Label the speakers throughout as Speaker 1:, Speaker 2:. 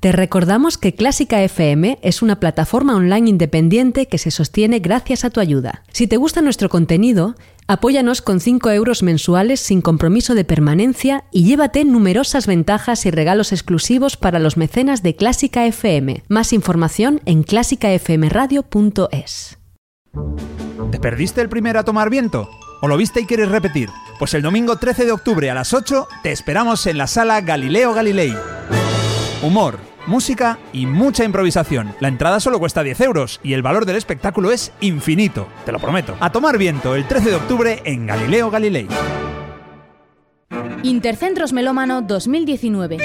Speaker 1: Te recordamos que Clásica FM es una plataforma online independiente que se sostiene gracias a tu ayuda. Si te gusta nuestro contenido, apóyanos con 5 euros mensuales sin compromiso de permanencia y llévate numerosas ventajas y regalos exclusivos para los mecenas de Clásica FM. Más información en clásicafmradio.es.
Speaker 2: ¿Te perdiste el primer a tomar viento? ¿O lo viste y quieres repetir? Pues el domingo 13 de octubre a las 8 te esperamos en la sala Galileo Galilei. Humor, música y mucha improvisación. La entrada solo cuesta 10 euros y el valor del espectáculo es infinito, te lo prometo. A tomar viento el 13 de octubre en Galileo Galilei.
Speaker 3: Intercentros Melómano 2019.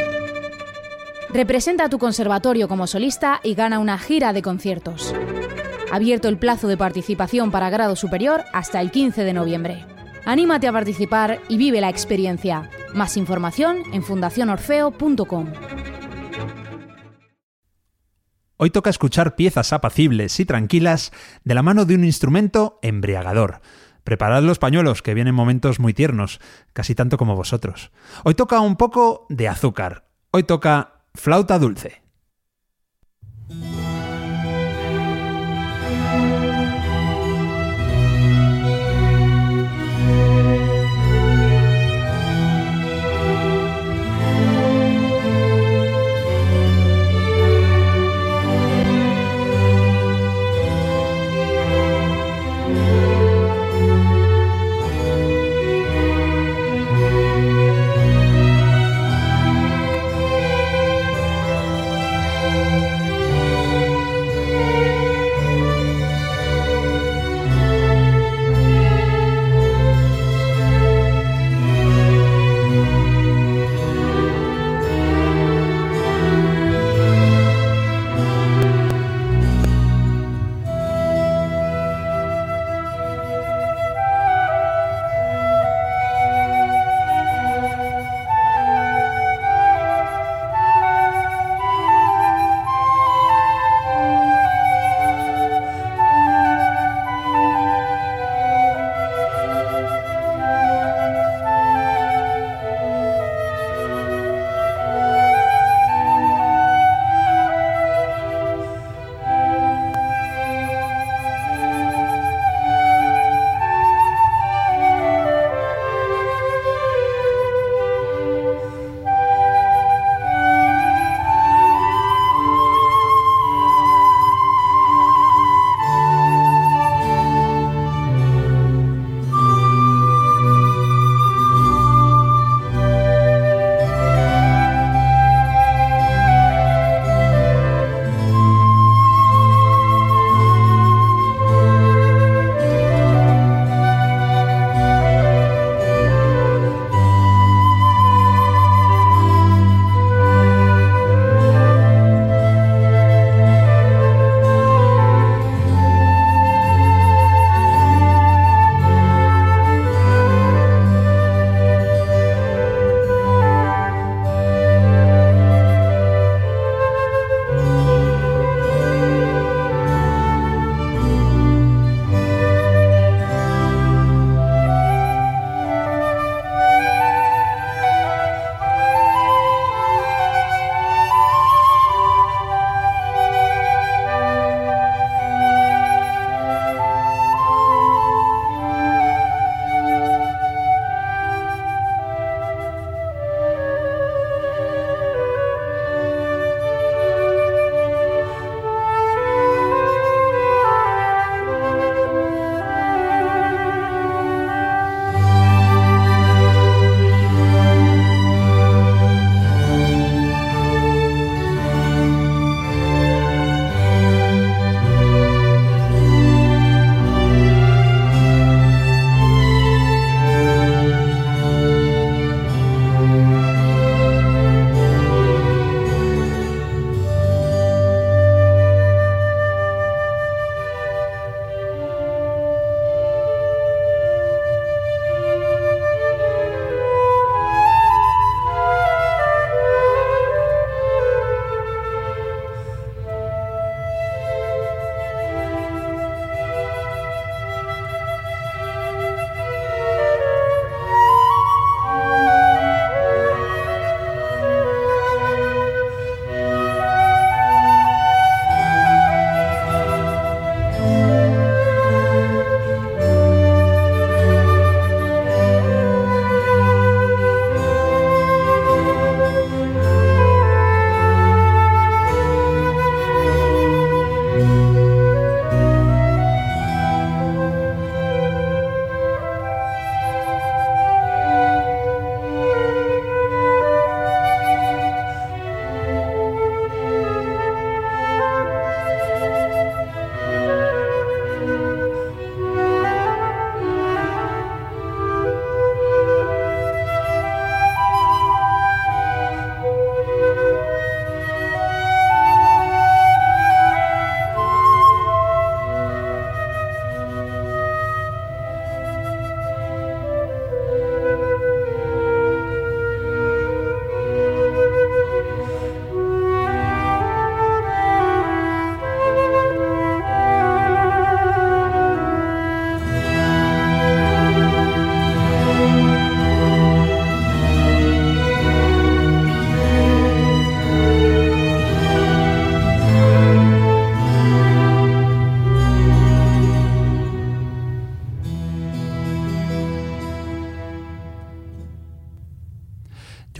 Speaker 3: Representa a tu conservatorio como solista y gana una gira de conciertos. Abierto el plazo de participación para grado superior hasta el 15 de noviembre. Anímate a participar y vive la experiencia. Más información en fundacionorfeo.com.
Speaker 2: Hoy toca escuchar piezas apacibles y tranquilas de la mano de un instrumento embriagador. Preparad los pañuelos, que vienen momentos muy tiernos, casi tanto como vosotros. Hoy toca un poco de azúcar. Hoy toca flauta dulce.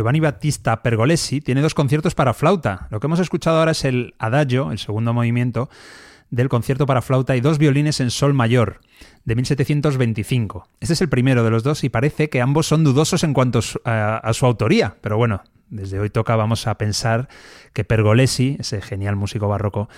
Speaker 2: Giovanni Battista Pergolesi tiene dos conciertos para flauta. Lo que hemos escuchado ahora es el Adagio, el segundo movimiento del concierto para flauta y dos violines en sol mayor de 1725. Este es el primero de los dos y parece que ambos son dudosos en cuanto a, su autoría, pero bueno, desde hoy toca vamos a pensar que Pergolesi, ese genial músico barroco,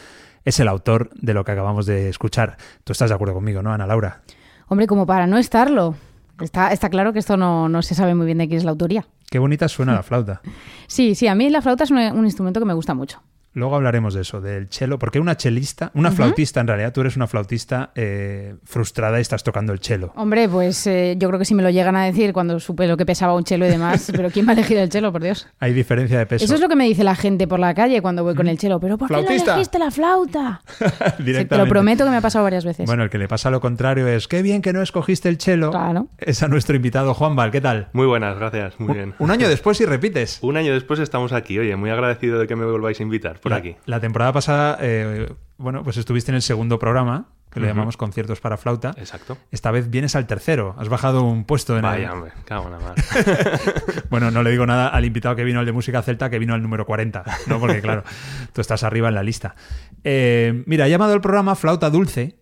Speaker 2: es el autor de lo que acabamos de escuchar. Tú estás de acuerdo conmigo, ¿no, Ana Laura?
Speaker 3: Hombre, como para no estarlo. Está, claro que esto no, no se sabe muy bien de quién es la autoría.
Speaker 2: Qué bonita suena la flauta.
Speaker 3: Sí, sí, a mí la flauta es un instrumento que me gusta mucho.
Speaker 2: Luego hablaremos de eso, del cello, porque una chelista, una flautista en realidad, tú eres una flautista eh, frustrada y estás tocando el cello.
Speaker 3: Hombre, pues eh, yo creo que si me lo llegan a decir cuando supe lo que pesaba un cello y demás, pero ¿quién va a elegir el cello, por Dios?
Speaker 2: Hay diferencia de peso.
Speaker 3: Eso es lo que me dice la gente por la calle cuando voy con el cello, pero ¿por qué no elegiste la flauta? te lo prometo que me ha pasado varias veces.
Speaker 2: Bueno, el que le pasa lo contrario es, qué bien que no escogiste el cello.
Speaker 3: Claro.
Speaker 2: Es a nuestro invitado Juan Val, ¿qué tal?
Speaker 4: Muy buenas, gracias, muy bien.
Speaker 2: Un año después y repites.
Speaker 4: Un año después estamos aquí, oye, muy agradecido de que me volváis a invitar por aquí.
Speaker 2: La temporada pasada, eh, bueno, pues estuviste en el segundo programa, que le llamamos Conciertos para Flauta.
Speaker 4: Exacto.
Speaker 2: Esta vez vienes al tercero. Has bajado un puesto en
Speaker 4: Vaya, hombre, cago en la
Speaker 2: bueno, no le digo nada al invitado que vino al de música celta, que vino al número 40, ¿no? Porque, claro, tú estás arriba en la lista. Eh, mira, he llamado el programa Flauta Dulce.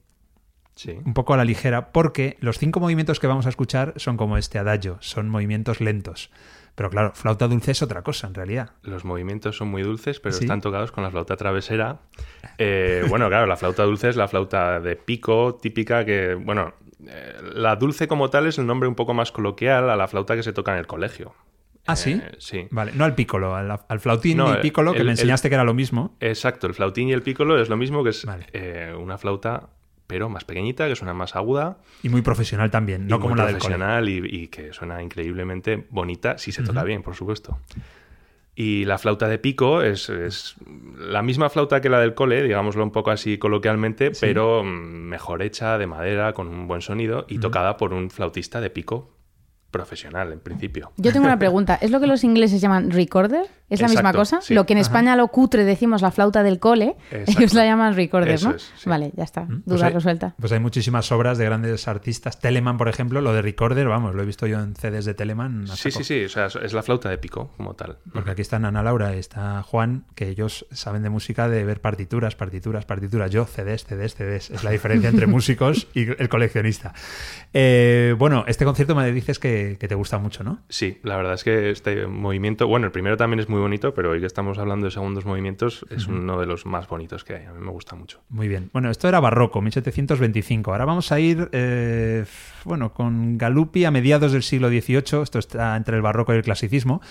Speaker 4: Sí.
Speaker 2: Un poco a la ligera, porque los cinco movimientos que vamos a escuchar son como este adagio, son movimientos lentos. Pero claro, flauta dulce es otra cosa en realidad.
Speaker 4: Los movimientos son muy dulces, pero están tocados con la flauta travesera. Eh, bueno, claro, la flauta dulce es la flauta de pico típica que, bueno, eh, la dulce como tal es el nombre un poco más coloquial a la flauta que se toca en el colegio.
Speaker 2: Ah, sí.
Speaker 4: Eh, sí.
Speaker 2: Vale, no al pícolo, al, flautín y pícolo, que me enseñaste que era lo mismo.
Speaker 4: Exacto, el flautín y el pícolo es lo mismo, que es una flauta pero más pequeñita, que suena más aguda.
Speaker 2: Y muy profesional también, no como la del
Speaker 4: profesional y, y, que suena increíblemente bonita, si se toca bien, por supuesto. Y la flauta de pico es, es, la misma flauta que la del cole, digámoslo un poco así coloquialmente, pero mm, mejor hecha, de madera, con un buen sonido y tocada por un flautista de pico profesional, en principio.
Speaker 3: Yo tengo una pregunta. ¿Es lo que los ingleses llaman recorder? ¿Es la misma cosa? Lo que en España lo cutre decimos la flauta del cole, ellos la llaman recorder, ¿no? Vale, ya está. Mm. Duda
Speaker 2: pues
Speaker 3: resuelta.
Speaker 2: Pues hay muchísimas obras de grandes artistas. Telemann, por ejemplo, lo de recorder, vamos, lo he visto yo en CDs de Telemann.
Speaker 4: Sí, sí, sí. O sea, es la flauta de pico, como tal.
Speaker 2: Porque aquí están Ana Laura y está Juan, que ellos saben de música de ver partituras, partituras, partituras. Yo, CDs, CDs, CDs. Es la diferencia entre músicos y el coleccionista. Eh, bueno, este concierto me dices que, que te gusta mucho, ¿no?
Speaker 4: Sí, la verdad es que este movimiento, bueno, el primero también es muy bonito, pero hoy que estamos hablando de segundos movimientos, es uno de los más bonitos que hay. A mí me gusta mucho.
Speaker 2: Muy bien. Bueno, esto era barroco, 1725. Ahora vamos a ir, eh, bueno, con Galuppi a mediados del siglo XVIII. Esto está entre el barroco y el clasicismo.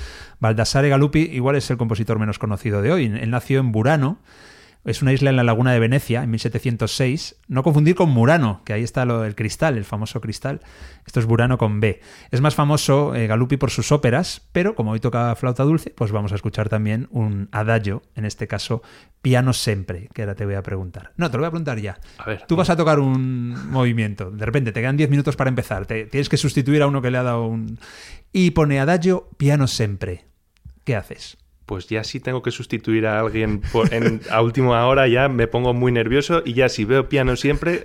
Speaker 2: Baldassare Galuppi igual es el compositor menos conocido de hoy. Él nació en Burano es una isla en la laguna de Venecia, en 1706. No confundir con Murano, que ahí está lo, el cristal, el famoso cristal. Esto es Burano con B. Es más famoso eh, Galuppi por sus óperas, pero como hoy toca flauta dulce, pues vamos a escuchar también un adagio, en este caso piano sempre, que ahora te voy a preguntar. No, te lo voy a preguntar ya.
Speaker 4: A ver.
Speaker 2: Tú vas a tocar un movimiento, de repente te quedan 10 minutos para empezar, te, tienes que sustituir a uno que le ha dado un... Y pone adagio piano sempre. ¿Qué haces?
Speaker 4: Pues ya sí tengo que sustituir a alguien en, a última hora, ya me pongo muy nervioso y ya si veo piano siempre,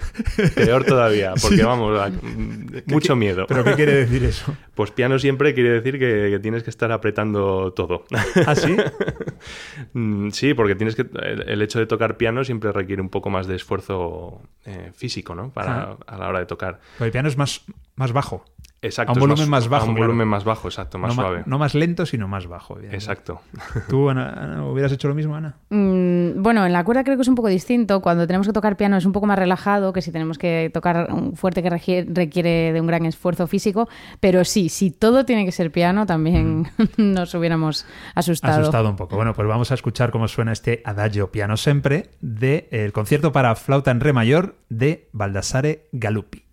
Speaker 4: peor todavía, porque vamos, mucho miedo.
Speaker 2: ¿Pero qué quiere decir eso?
Speaker 4: Pues piano siempre quiere decir que, tienes que estar apretando todo.
Speaker 2: ¿Ah, sí?
Speaker 4: Mm, sí, porque tienes que el, hecho de tocar piano siempre requiere un poco más de esfuerzo eh, físico, ¿no? Para, a la hora de tocar.
Speaker 2: Pero el piano es más, más bajo.
Speaker 4: Exacto.
Speaker 2: A un volumen más, bajo.
Speaker 4: A un volumen más bajo, exacto, más suave.
Speaker 2: no más lento, sino más bajo.
Speaker 4: Exacto.
Speaker 2: ¿Tú, Ana, hubieras hecho lo mismo, Ana?
Speaker 3: Mm, bueno, en la cuerda creo que es un poco distinto. Cuando tenemos que tocar piano es un poco más relajado que si tenemos que tocar un fuerte que requiere de un gran esfuerzo físico. Pero sí, si todo tiene que ser piano, también mm. nos hubiéramos asustado.
Speaker 2: Asustado un poco. Bueno, pues vamos a escuchar cómo suena este Adagio Piano Sempre del concierto para flauta en re mayor de Baldassare Galuppi.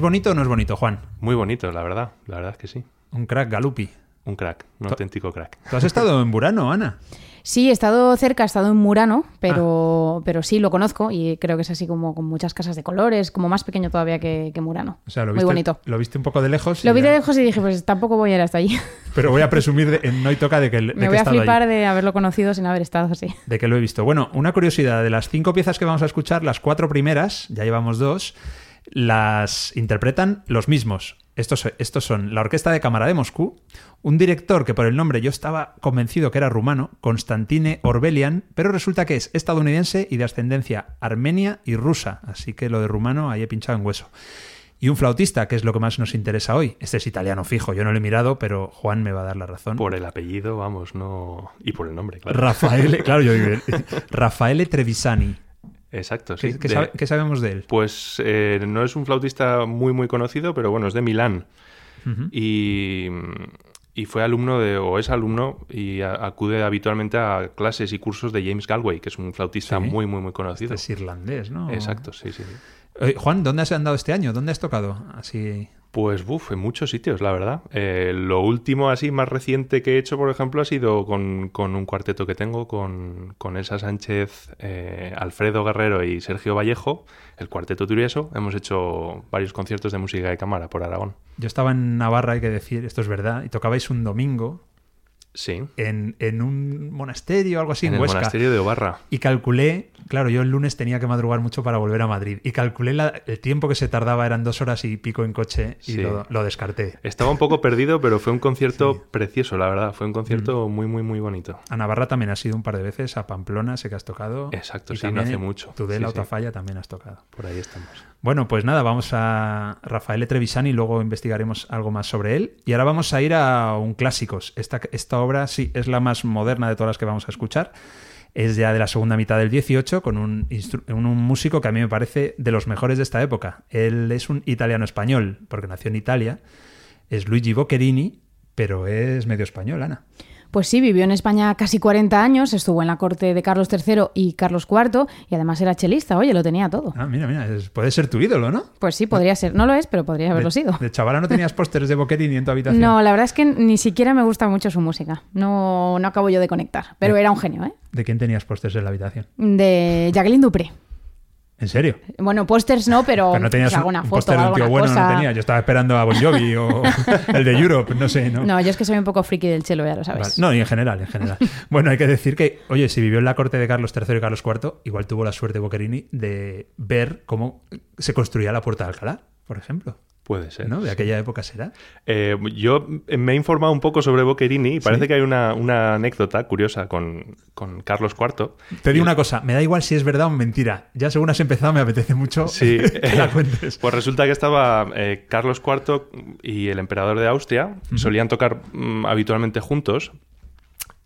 Speaker 2: ¿Es bonito o no es bonito, Juan?
Speaker 4: Muy bonito, la verdad. La verdad es que sí.
Speaker 2: Un crack, Galupi.
Speaker 4: Un crack, un auténtico crack.
Speaker 2: ¿Tú has estado en Burano, Ana?
Speaker 3: Sí, he estado cerca, he estado en Murano, pero, pero sí lo conozco y creo que es así como con muchas casas de colores, como más pequeño todavía que, que Murano.
Speaker 2: O sea, lo
Speaker 3: Muy
Speaker 2: viste,
Speaker 3: bonito.
Speaker 2: Lo viste un poco de lejos.
Speaker 3: Lo vi de
Speaker 2: ya-
Speaker 3: lejos y dije, pues tampoco voy a ir hasta allí.
Speaker 2: Pero voy a presumir de, en No hay toca de que, de que
Speaker 3: Me
Speaker 2: he
Speaker 3: voy a flipar
Speaker 2: allí,
Speaker 3: de haberlo conocido sin haber estado así.
Speaker 2: de que lo he visto. Bueno, una curiosidad, de las cinco piezas que vamos a escuchar, las cuatro primeras, ya llevamos dos, las interpretan los mismos. Estos, estos son la Orquesta de Cámara de Moscú, un director que por el nombre yo estaba convencido que era rumano, Constantine Orbelian, pero resulta que es estadounidense y de ascendencia armenia y rusa, así que lo de rumano ahí he pinchado en hueso. Y un flautista, que es lo que más nos interesa hoy. Este es italiano fijo, yo no lo he mirado, pero Juan me va a dar la razón.
Speaker 4: Por el apellido, vamos, no. Y por el nombre, claro.
Speaker 2: Rafaele, claro, yo Rafaele Trevisani.
Speaker 4: Exacto, sí.
Speaker 2: ¿Qué, qué
Speaker 4: De-
Speaker 2: sabe- qué sabemos de él?
Speaker 4: Pues eh, no es un flautista muy, muy conocido, pero bueno, es de Milán. Y, y fue alumno de, o es alumno, y a- acude habitualmente a clases y cursos de James Galway, que es un flautista
Speaker 2: Sí.
Speaker 4: muy, muy, muy conocido.
Speaker 2: Es irlandés, ¿no?
Speaker 4: Exacto, sí, sí. sí.
Speaker 2: Eh, Juan, ¿dónde has andado este año? ¿Dónde has tocado? Así.
Speaker 4: Pues, buf, en muchos sitios, la verdad. Eh, lo último así más reciente que he hecho, por ejemplo, ha sido con, con un cuarteto que tengo con, con Elsa Sánchez, eh, Alfredo Guerrero y Sergio Vallejo, el cuarteto Turieso. Hemos hecho varios conciertos de música de cámara por Aragón.
Speaker 2: Yo estaba en Navarra, hay que decir, esto es verdad, y tocabais un domingo
Speaker 4: Sí,
Speaker 2: en, en un monasterio o algo así en,
Speaker 4: en el
Speaker 2: Huesca.
Speaker 4: monasterio de Obarra.
Speaker 2: Y calculé, claro, yo el lunes tenía que madrugar mucho para volver a Madrid. Y calculé la- el tiempo que se tardaba, eran dos horas y pico en coche, y
Speaker 4: Sí.
Speaker 2: lo, lo descarté.
Speaker 4: Estaba un poco perdido, pero fue un concierto
Speaker 2: Sí.
Speaker 4: precioso, la verdad. Fue un concierto muy, muy, muy bonito.
Speaker 2: A Navarra también has ido un par de veces, a Pamplona sé que has tocado.
Speaker 4: Exacto,
Speaker 2: y
Speaker 4: sí, no
Speaker 2: también
Speaker 4: hace
Speaker 2: en
Speaker 4: mucho.
Speaker 2: Tudela
Speaker 4: Sí,
Speaker 2: o
Speaker 4: sí.
Speaker 2: Tafalla también has tocado.
Speaker 4: Por ahí estamos.
Speaker 2: Bueno, pues nada, vamos a Rafael Trevisani luego investigaremos algo más sobre él. Y ahora vamos a ir a un clásicos. Esta, esta obra sí es la más moderna de todas las que vamos a escuchar. Es ya de la segunda mitad del 18 con un, un, un músico que a mí me parece de los mejores de esta época. Él es un italiano-español porque nació en Italia. Es Luigi Boccherini, pero es medio español, Ana.
Speaker 3: Pues sí, vivió en España casi 40 años, estuvo en la corte de Carlos III y Carlos IV y además era chelista, oye, lo tenía todo.
Speaker 2: Ah, mira, mira, puede ser tu ídolo, ¿no?
Speaker 3: Pues sí, podría ser. No lo es, pero podría haberlo
Speaker 2: de,
Speaker 3: sido.
Speaker 2: De chavala no tenías pósters de Boccherini en tu habitación.
Speaker 3: No, la verdad es que ni siquiera me gusta mucho su música. No, no acabo yo de conectar. Pero era un genio, ¿eh?
Speaker 2: ¿De quién tenías pósters en la habitación?
Speaker 3: De Jacqueline Dupré.
Speaker 2: ¿En serio?
Speaker 3: Bueno, pósters no, pero,
Speaker 2: Pero no tenías
Speaker 3: pues,
Speaker 2: un,
Speaker 3: alguna
Speaker 2: un
Speaker 3: foto
Speaker 2: de un tío bueno,
Speaker 3: cosa.
Speaker 2: no tenía. Yo estaba esperando a Bon Jovi o el de Europe, no sé, ¿no?
Speaker 3: No, yo es que soy un poco friki del chelo, ya lo
Speaker 2: Vale.
Speaker 3: sabes.
Speaker 2: No, y en general, en general. bueno, hay que decir que, oye, si vivió en la corte de Carlos III y Carlos IV, igual tuvo la suerte Boccherini de ver cómo se construía la Puerta de Alcalá, por ejemplo.
Speaker 4: Puede ser.
Speaker 2: ¿No? De aquella época será.
Speaker 4: Eh, yo me he informado un poco sobre Boccherini y parece
Speaker 2: Sí.
Speaker 4: que hay una, una anécdota curiosa con, con Carlos IV.
Speaker 2: Te
Speaker 4: Y-
Speaker 2: digo una cosa, me da igual si es verdad o mentira. Ya según has empezado me apetece mucho
Speaker 4: Sí,
Speaker 2: que la cuentes.
Speaker 4: Pues resulta que estaba eh, Carlos IV y el emperador de Austria, solían tocar mm, habitualmente juntos,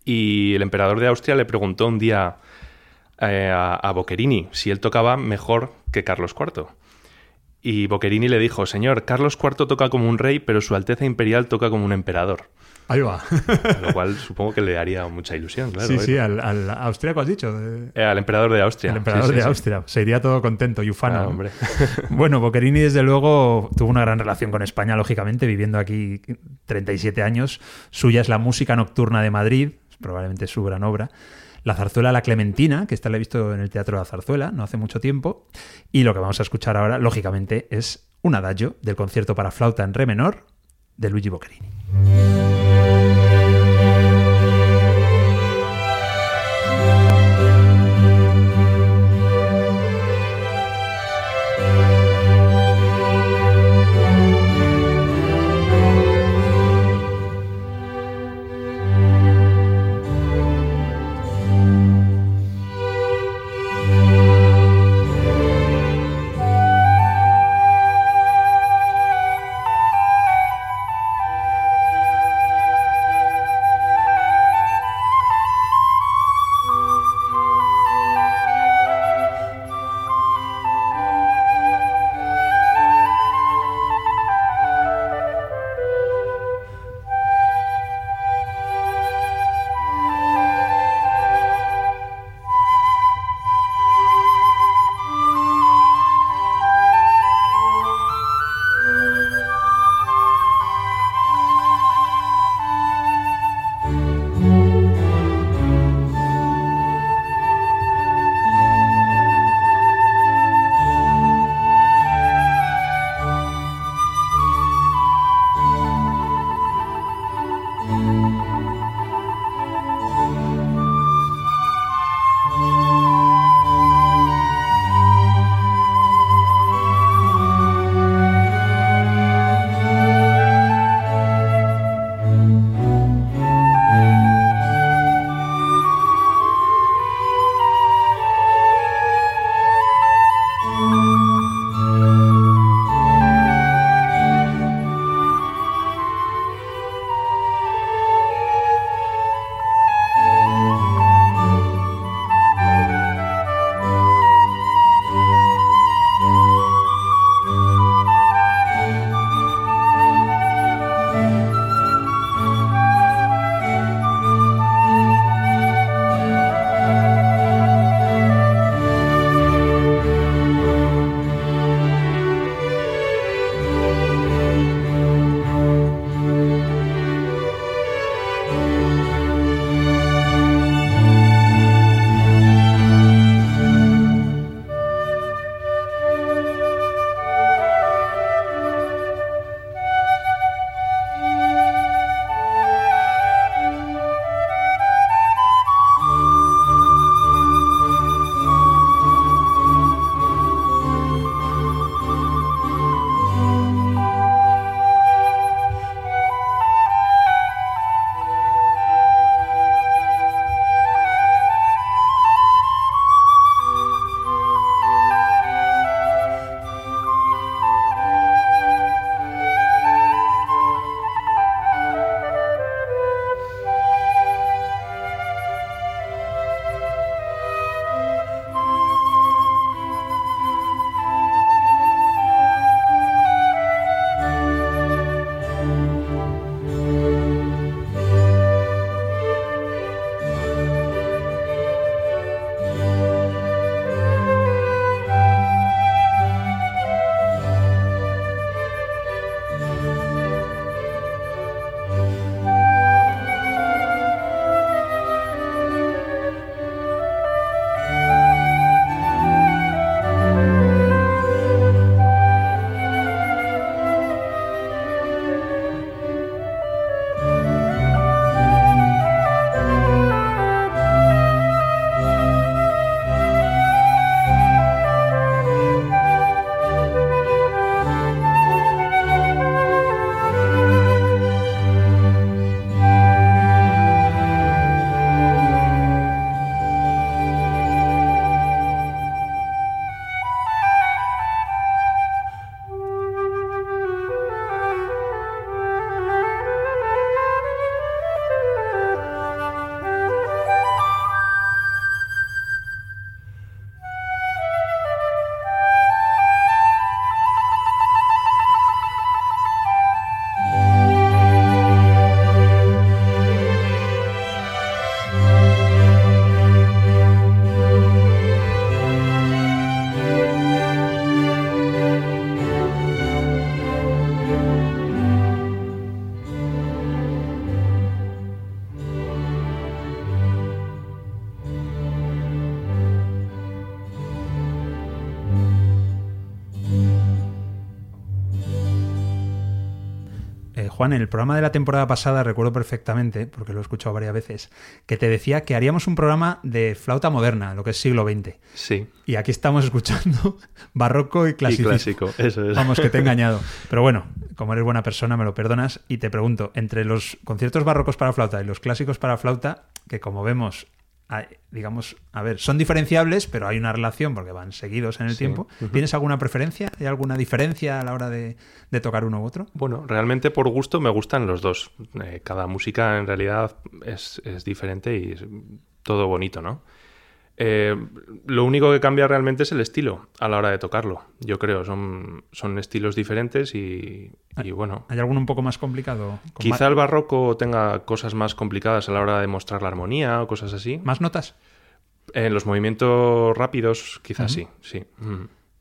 Speaker 4: y el emperador de Austria le preguntó un día eh, a, a Boccherini si él tocaba mejor que Carlos IV. Y Boccherini le dijo, señor, Carlos IV toca como un rey, pero su Alteza Imperial toca como un emperador.
Speaker 2: Ahí va.
Speaker 4: Lo cual supongo que le haría mucha ilusión, claro.
Speaker 2: sí,
Speaker 4: ¿eh?
Speaker 2: sí, al, al austriaco has dicho. de-
Speaker 4: Eh, al emperador de Austria.
Speaker 2: El emperador
Speaker 4: Sí, sí,
Speaker 2: de
Speaker 4: sí.
Speaker 2: Austria. Se iría todo contento y ufano.
Speaker 4: Ah, hombre.
Speaker 2: Bueno, Boccherini, desde luego, tuvo una gran relación con España, lógicamente, viviendo aquí 37 años. Suya es la música nocturna de Madrid, probablemente su gran obra. La zarzuela La Clementina, que esta la he visto en el Teatro de la Zarzuela no hace mucho tiempo. Y lo que vamos a escuchar ahora, lógicamente, es un adagio del concierto para flauta en re menor de Luigi Boccherini. Juan, en el programa de la temporada pasada recuerdo perfectamente, porque lo he escuchado varias veces, que te decía que haríamos un programa de flauta moderna, lo que es siglo XX.
Speaker 4: Sí.
Speaker 2: Y aquí estamos escuchando barroco y clásico.
Speaker 4: clásico, eso es.
Speaker 2: Vamos, que te he engañado. Pero bueno, como eres buena persona, me lo perdonas y te pregunto, entre los conciertos barrocos para flauta y los clásicos para flauta, que como vemos digamos, a ver, son diferenciables, pero hay una relación porque van seguidos en el tiempo. ¿Tienes alguna preferencia? ¿Hay alguna diferencia a la hora de, tocar uno u otro?
Speaker 4: Bueno, realmente por gusto me gustan los dos. Eh, cada música en realidad es, es diferente y es todo bonito, ¿no? Eh, lo único que cambia realmente es el estilo a la hora de tocarlo. Yo creo, son, son estilos diferentes y, bueno.
Speaker 2: ¿Hay alguno un poco más complicado?
Speaker 4: Quizá el barroco tenga cosas más complicadas a la hora de mostrar la armonía o cosas así.
Speaker 2: ¿Más notas?
Speaker 4: En los movimientos rápidos, quizás sí, sí.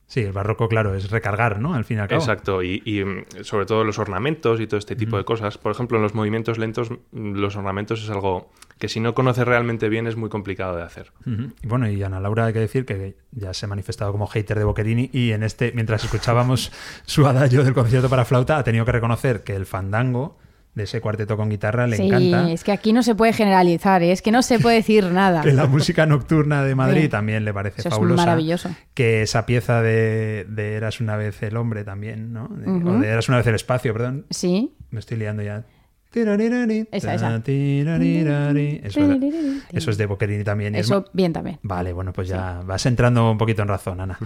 Speaker 2: Sí, el barroco, claro, es recargar, ¿no? Al fin y al cabo.
Speaker 4: Exacto, y, mm, sobre todo los ornamentos y todo este tipo de cosas. Por ejemplo, en los movimientos lentos, mm, los ornamentos es algo que si no conoces realmente bien es muy complicado de hacer.
Speaker 2: Y bueno, y Ana Laura hay que decir que ya se ha manifestado como hater de Boccherini y en este, mientras escuchábamos su adagio del concierto para flauta, ha tenido que reconocer que el fandango de ese cuarteto con guitarra le encanta.
Speaker 3: Sí, es que aquí no se puede generalizar, ¿eh? es que no se puede decir nada.
Speaker 2: que la música nocturna de Madrid también le parece fabulosa.
Speaker 3: Es maravilloso.
Speaker 2: Que esa pieza de, Eras una vez el hombre también, ¿no? O de Eras una vez el espacio, perdón.
Speaker 3: Sí.
Speaker 2: Me estoy liando ya.
Speaker 3: Esa, esa.
Speaker 2: Eso, es de Boccherini también.
Speaker 3: Eso bien también.
Speaker 2: Vale, bueno, pues ya vas entrando un poquito en razón, Ana.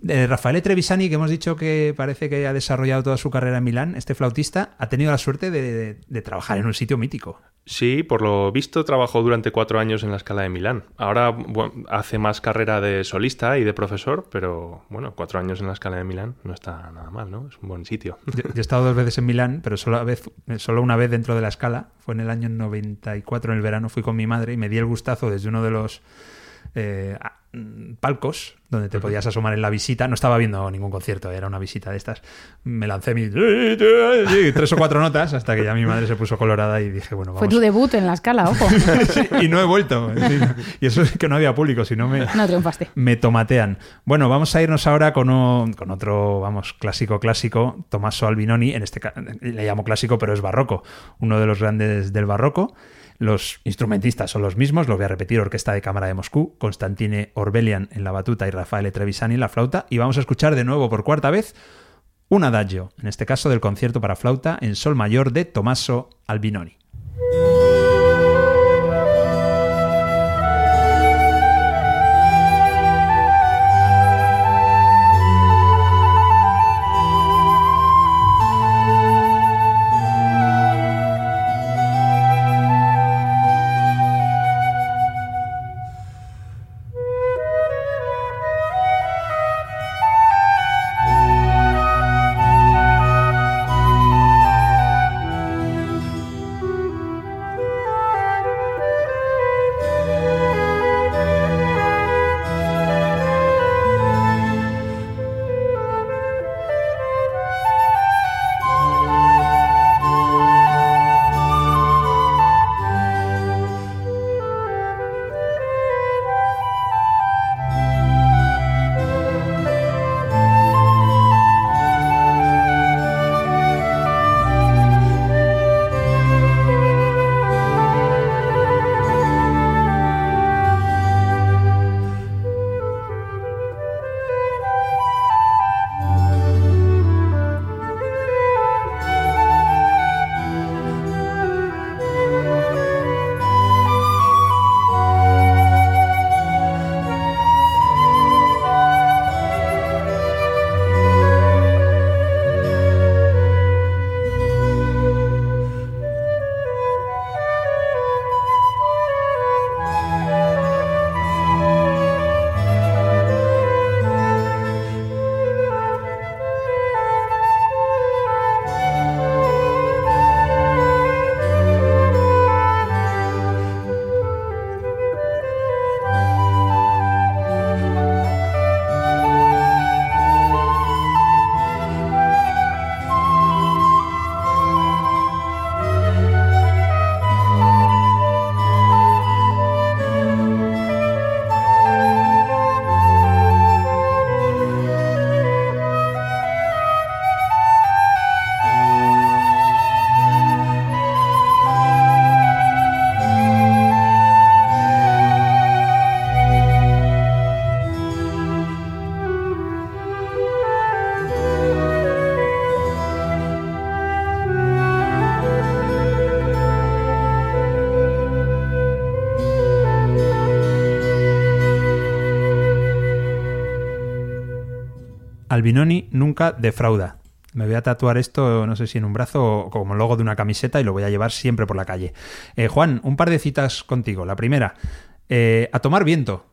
Speaker 2: De Rafael Trevisani, que hemos dicho que parece que ha desarrollado toda su carrera en Milán, este flautista ha tenido la suerte de trabajar en un sitio mítico.
Speaker 4: Sí, por lo visto trabajó durante cuatro años en la escala de Milán. Ahora hace más carrera de solista y de profesor, pero bueno, cuatro años en la escala de Milán no está nada mal, ¿no? Es un buen sitio.
Speaker 2: Yo, he estado dos veces en Milán, pero solo una vez dentro de la escala. Fue en el año 94, en el verano, fui con mi madre y me di el gustazo desde uno de los eh, mm, palcos donde te podías asomar en la visita. No estaba viendo ningún concierto, era una visita de estas. Me lancé mis tres o cuatro notas hasta que ya mi madre se puso colorada y dije, bueno, vamos.
Speaker 3: Fue tu debut en la escala, ojo.
Speaker 2: y no he vuelto. Y eso es que no había público, si no me,
Speaker 3: no triunfaste.
Speaker 2: me tomatean. Bueno, vamos a irnos ahora con, con otro, vamos, clásico, clásico, Tommaso Albinoni. En este le llamo clásico, pero es barroco. Uno de los grandes del barroco. Los instrumentistas son los mismos, lo voy a repetir, Orquesta de Cámara de Moscú, Constantine Orbelian en la batuta y Rafael Trevisani en la flauta, y vamos a escuchar de nuevo por cuarta vez un adagio, en este caso del concierto para flauta en sol mayor de Tommaso Albinoni. Albinoni nunca defrauda. Me voy a tatuar esto, no sé si en un brazo o como logo de una camiseta y lo voy a llevar siempre por la calle. Eh, Juan, un par de citas contigo. La primera, eh, a tomar viento.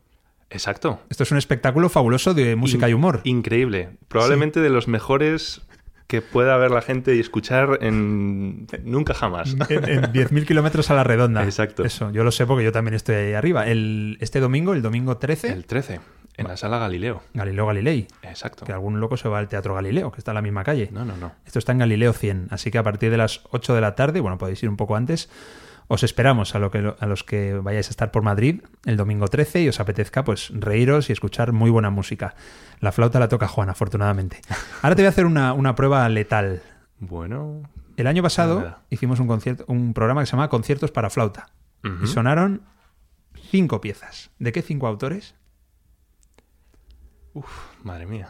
Speaker 4: Exacto.
Speaker 2: Esto es un espectáculo fabuloso de música y humor.
Speaker 4: Increíble. Probablemente de los mejores que pueda ver la gente y escuchar en nunca jamás.
Speaker 2: En, en 10.000 kilómetros a la redonda.
Speaker 4: Exacto.
Speaker 2: Eso, yo lo sé porque yo también estoy ahí arriba. El, este domingo, el domingo 13,
Speaker 4: El 13, en la sala Galileo.
Speaker 2: Galileo Galilei.
Speaker 4: Exacto.
Speaker 2: Que algún loco se va al Teatro Galileo, que está en la misma calle.
Speaker 4: No, no, no.
Speaker 2: Esto está en Galileo 100, así que a partir de las 8 de la tarde, bueno, podéis ir un poco antes, os esperamos a, lo que, a los que vayáis a estar por Madrid el domingo 13 y os apetezca pues reíros y escuchar muy buena música. La flauta la toca Juan, afortunadamente. Ahora te voy a hacer una, una prueba letal.
Speaker 4: Bueno.
Speaker 2: El año pasado
Speaker 4: Nada.
Speaker 2: hicimos un, concierto, un programa que se llama Conciertos para Flauta y sonaron cinco piezas. ¿De qué cinco autores?
Speaker 4: Uf, madre mía.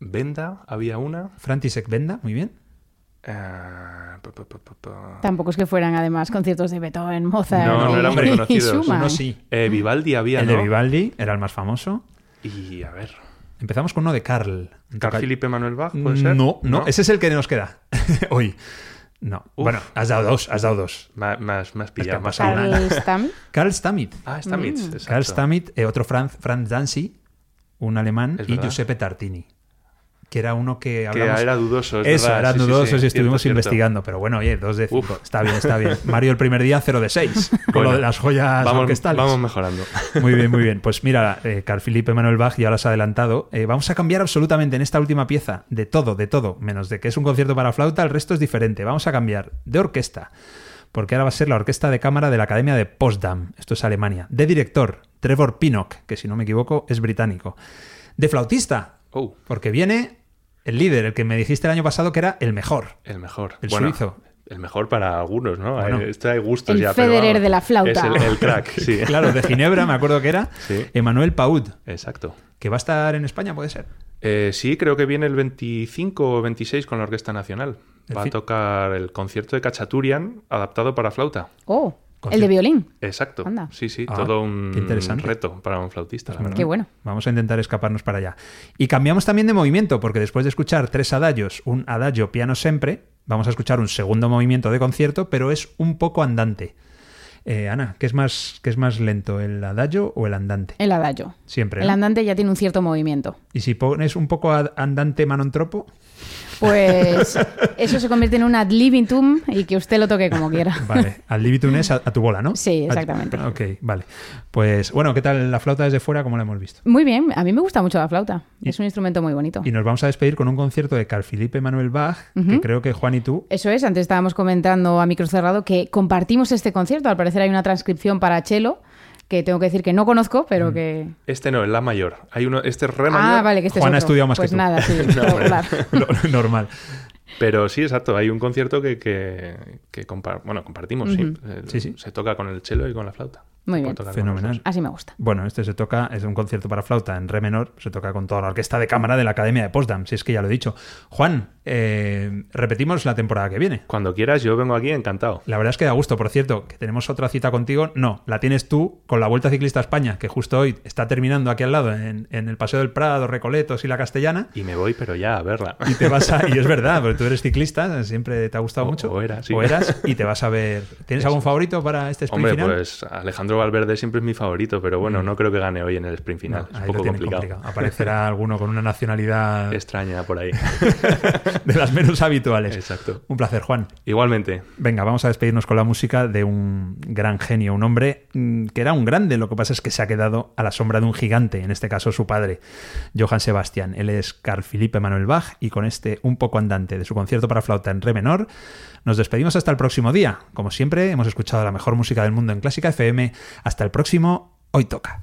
Speaker 4: Venda, había una.
Speaker 2: František Benda, muy bien.
Speaker 4: Pa, pa, pa, pa, pa.
Speaker 3: Tampoco es que fueran además conciertos de Beethoven, Mozart
Speaker 4: No,
Speaker 2: no eran muy
Speaker 4: conocidos.
Speaker 2: Uno sí.
Speaker 4: Eh, Vivaldi había,
Speaker 2: El
Speaker 4: ¿no?
Speaker 2: de Vivaldi era el más famoso.
Speaker 4: Y a ver.
Speaker 2: Empezamos con uno de Carl.
Speaker 4: ¿Carl Philippe Emanuel Bach puede ser?
Speaker 2: No, no, ese es el que nos queda hoy. No.
Speaker 4: Uf.
Speaker 2: Bueno, has dado dos, has dado dos.
Speaker 4: Más, más pillado,
Speaker 2: ha
Speaker 4: más
Speaker 2: una.
Speaker 3: Carl Stamm.
Speaker 2: Carl Stammit.
Speaker 4: Ah, está Mitz,
Speaker 3: Mm.
Speaker 2: Carl Stammit, eh, otro Franz, Franz Danzi, un alemán,
Speaker 4: Es
Speaker 2: y
Speaker 4: verdad.
Speaker 2: Giuseppe Tartini, que era uno que
Speaker 4: Que
Speaker 2: hablamos...
Speaker 4: era dudoso, es
Speaker 2: Eso, eran
Speaker 4: Sí,
Speaker 2: dudosos
Speaker 4: sí,
Speaker 2: y estuvimos
Speaker 4: cierto.
Speaker 2: investigando. Pero bueno, oye, dos de cinco.
Speaker 4: Uf.
Speaker 2: Está bien, está bien. Mario el primer día 0 de 6. Con
Speaker 4: Bueno,
Speaker 2: lo de las joyas
Speaker 4: Vamos,
Speaker 2: orquestales.
Speaker 4: vamos mejorando.
Speaker 2: Muy bien, muy bien. Pues mira, eh, Carl Philipp Emanuel Bach ya lo has adelantado. Eh, vamos a cambiar absolutamente en esta última pieza de todo, de todo, menos de que es un concierto para flauta, el resto es diferente. Vamos a cambiar de orquesta, porque ahora va a ser la orquesta de cámara de la Academia de Potsdam, esto es Alemania. De director, Trevor Pinnock, que si no me equivoco es británico. De flautista,
Speaker 4: Oh,
Speaker 2: porque viene el líder, el que me dijiste el año pasado que era el mejor.
Speaker 4: el mejor.
Speaker 2: El
Speaker 4: Bueno,
Speaker 2: suizo.
Speaker 4: El mejor para algunos, ¿no?
Speaker 2: Bueno.
Speaker 4: Hay- Esto hay gustos
Speaker 3: El
Speaker 4: ya. pero
Speaker 3: Federer
Speaker 4: vamos,
Speaker 3: de la flauta.
Speaker 4: Es el, el crack, sí.
Speaker 2: Claro, de Ginebra, me acuerdo que era
Speaker 4: Sí.
Speaker 2: Emanuel Paud,
Speaker 4: Exacto.
Speaker 2: que va a estar en España, puede ser.
Speaker 4: Eh, sí, creo que viene el 25 o 26 con la Orquesta Nacional. Va a tocar el concierto de Cachaturian adaptado para flauta.
Speaker 3: Oh, el de violín.
Speaker 4: Exacto.
Speaker 3: Anda.
Speaker 4: Sí, sí,
Speaker 2: Ah,
Speaker 4: todo un
Speaker 2: interesante.
Speaker 4: reto para un flautista, la verdad.
Speaker 3: Qué bueno.
Speaker 2: Vamos a intentar escaparnos para allá. Y cambiamos también de movimiento, porque después de escuchar tres adagios, un adagio piano sempre, vamos a escuchar un segundo movimiento de concierto, pero es un poco andante. Eh, Ana, ¿qué es, más, ¿qué es más lento, el adagio o el andante?
Speaker 3: El adagio.
Speaker 2: Siempre.
Speaker 3: El
Speaker 2: ¿no?
Speaker 3: andante ya tiene un cierto movimiento.
Speaker 2: Y si pones un poco andante manontropo,
Speaker 3: Pues eso se convierte en un ad libitum y que usted lo toque como quiera.
Speaker 2: vale, al libitum es a, a tu bola, ¿no?
Speaker 3: Sí, exactamente.
Speaker 2: ok, vale. Pues bueno, ¿qué tal la flauta desde fuera? ¿Cómo la hemos visto?
Speaker 3: Muy bien, a mí me gusta mucho la flauta.
Speaker 2: Y-
Speaker 3: Es un instrumento muy bonito.
Speaker 2: Y nos vamos a despedir con un concierto de Carl Philippe Emanuel Bach, que creo que Juan y tú
Speaker 3: Eso es, antes estábamos comentando a micro cerrado que compartimos este concierto. Al parecer hay una transcripción para cello que tengo que decir que no conozco, pero
Speaker 2: Mm.
Speaker 3: que...
Speaker 4: Este no, el La mayor. Hay uno, este es Re
Speaker 3: Ah, vale, que este
Speaker 2: Juan ha
Speaker 3: es otro.
Speaker 2: estudiado más que
Speaker 3: pues
Speaker 2: tú.
Speaker 3: nada, sí,
Speaker 4: No,
Speaker 2: lo normal.
Speaker 4: Pero sí, exacto. Hay un concierto que, que, que compa- bueno, compartimos. Eh,
Speaker 2: Sí, sí.
Speaker 4: Se toca con el cello y con la flauta.
Speaker 3: Muy
Speaker 4: Se
Speaker 3: bien.
Speaker 2: Fenomenal.
Speaker 3: Así me gusta.
Speaker 2: Bueno, este se toca, es un concierto para flauta en re menor, se toca con toda la orquesta de cámara de la Academia de Potsdam, si es que ya lo he dicho. Juan, eh, repetimos la temporada que viene.
Speaker 4: Cuando quieras, yo vengo aquí encantado.
Speaker 2: La verdad es que da gusto, por cierto, que tenemos otra cita contigo. No, la tienes tú con la Vuelta Ciclista a España, que justo hoy está terminando aquí al lado, en, en el Paseo del Prado, Recoletos y la Castellana.
Speaker 4: Y me voy, pero ya a verla.
Speaker 2: Y te vas a, y es verdad, porque tú eres ciclista, siempre te ha gustado
Speaker 4: O-
Speaker 2: mucho.
Speaker 4: o era, sí.
Speaker 2: O eras, y te vas a ver. ¿Tienes
Speaker 4: Eso
Speaker 2: algún favorito para este sprint
Speaker 4: Hombre,
Speaker 2: final?
Speaker 4: pues Alejandro Valverde siempre es mi favorito, pero bueno, no creo que gane hoy en el sprint final.
Speaker 2: No,
Speaker 4: es un poco complicado.
Speaker 2: Aparecerá alguno con una nacionalidad
Speaker 4: Extraña por ahí.
Speaker 2: de las menos habituales.
Speaker 4: Exacto.
Speaker 2: Un placer, Juan.
Speaker 4: Igualmente.
Speaker 2: Venga, vamos a despedirnos con la música de un gran genio, un hombre mm, que era un grande, lo que pasa es que se ha quedado a la sombra de un gigante, en este caso su padre, Johann Sebastian. Él es Carl Philipp Emanuel Bach y con este un poco andante de su concierto para flauta en re menor, nos despedimos hasta el próximo día. Como siempre, hemos escuchado la mejor música del mundo en Clásica FM. Hasta el próximo, hoy toca.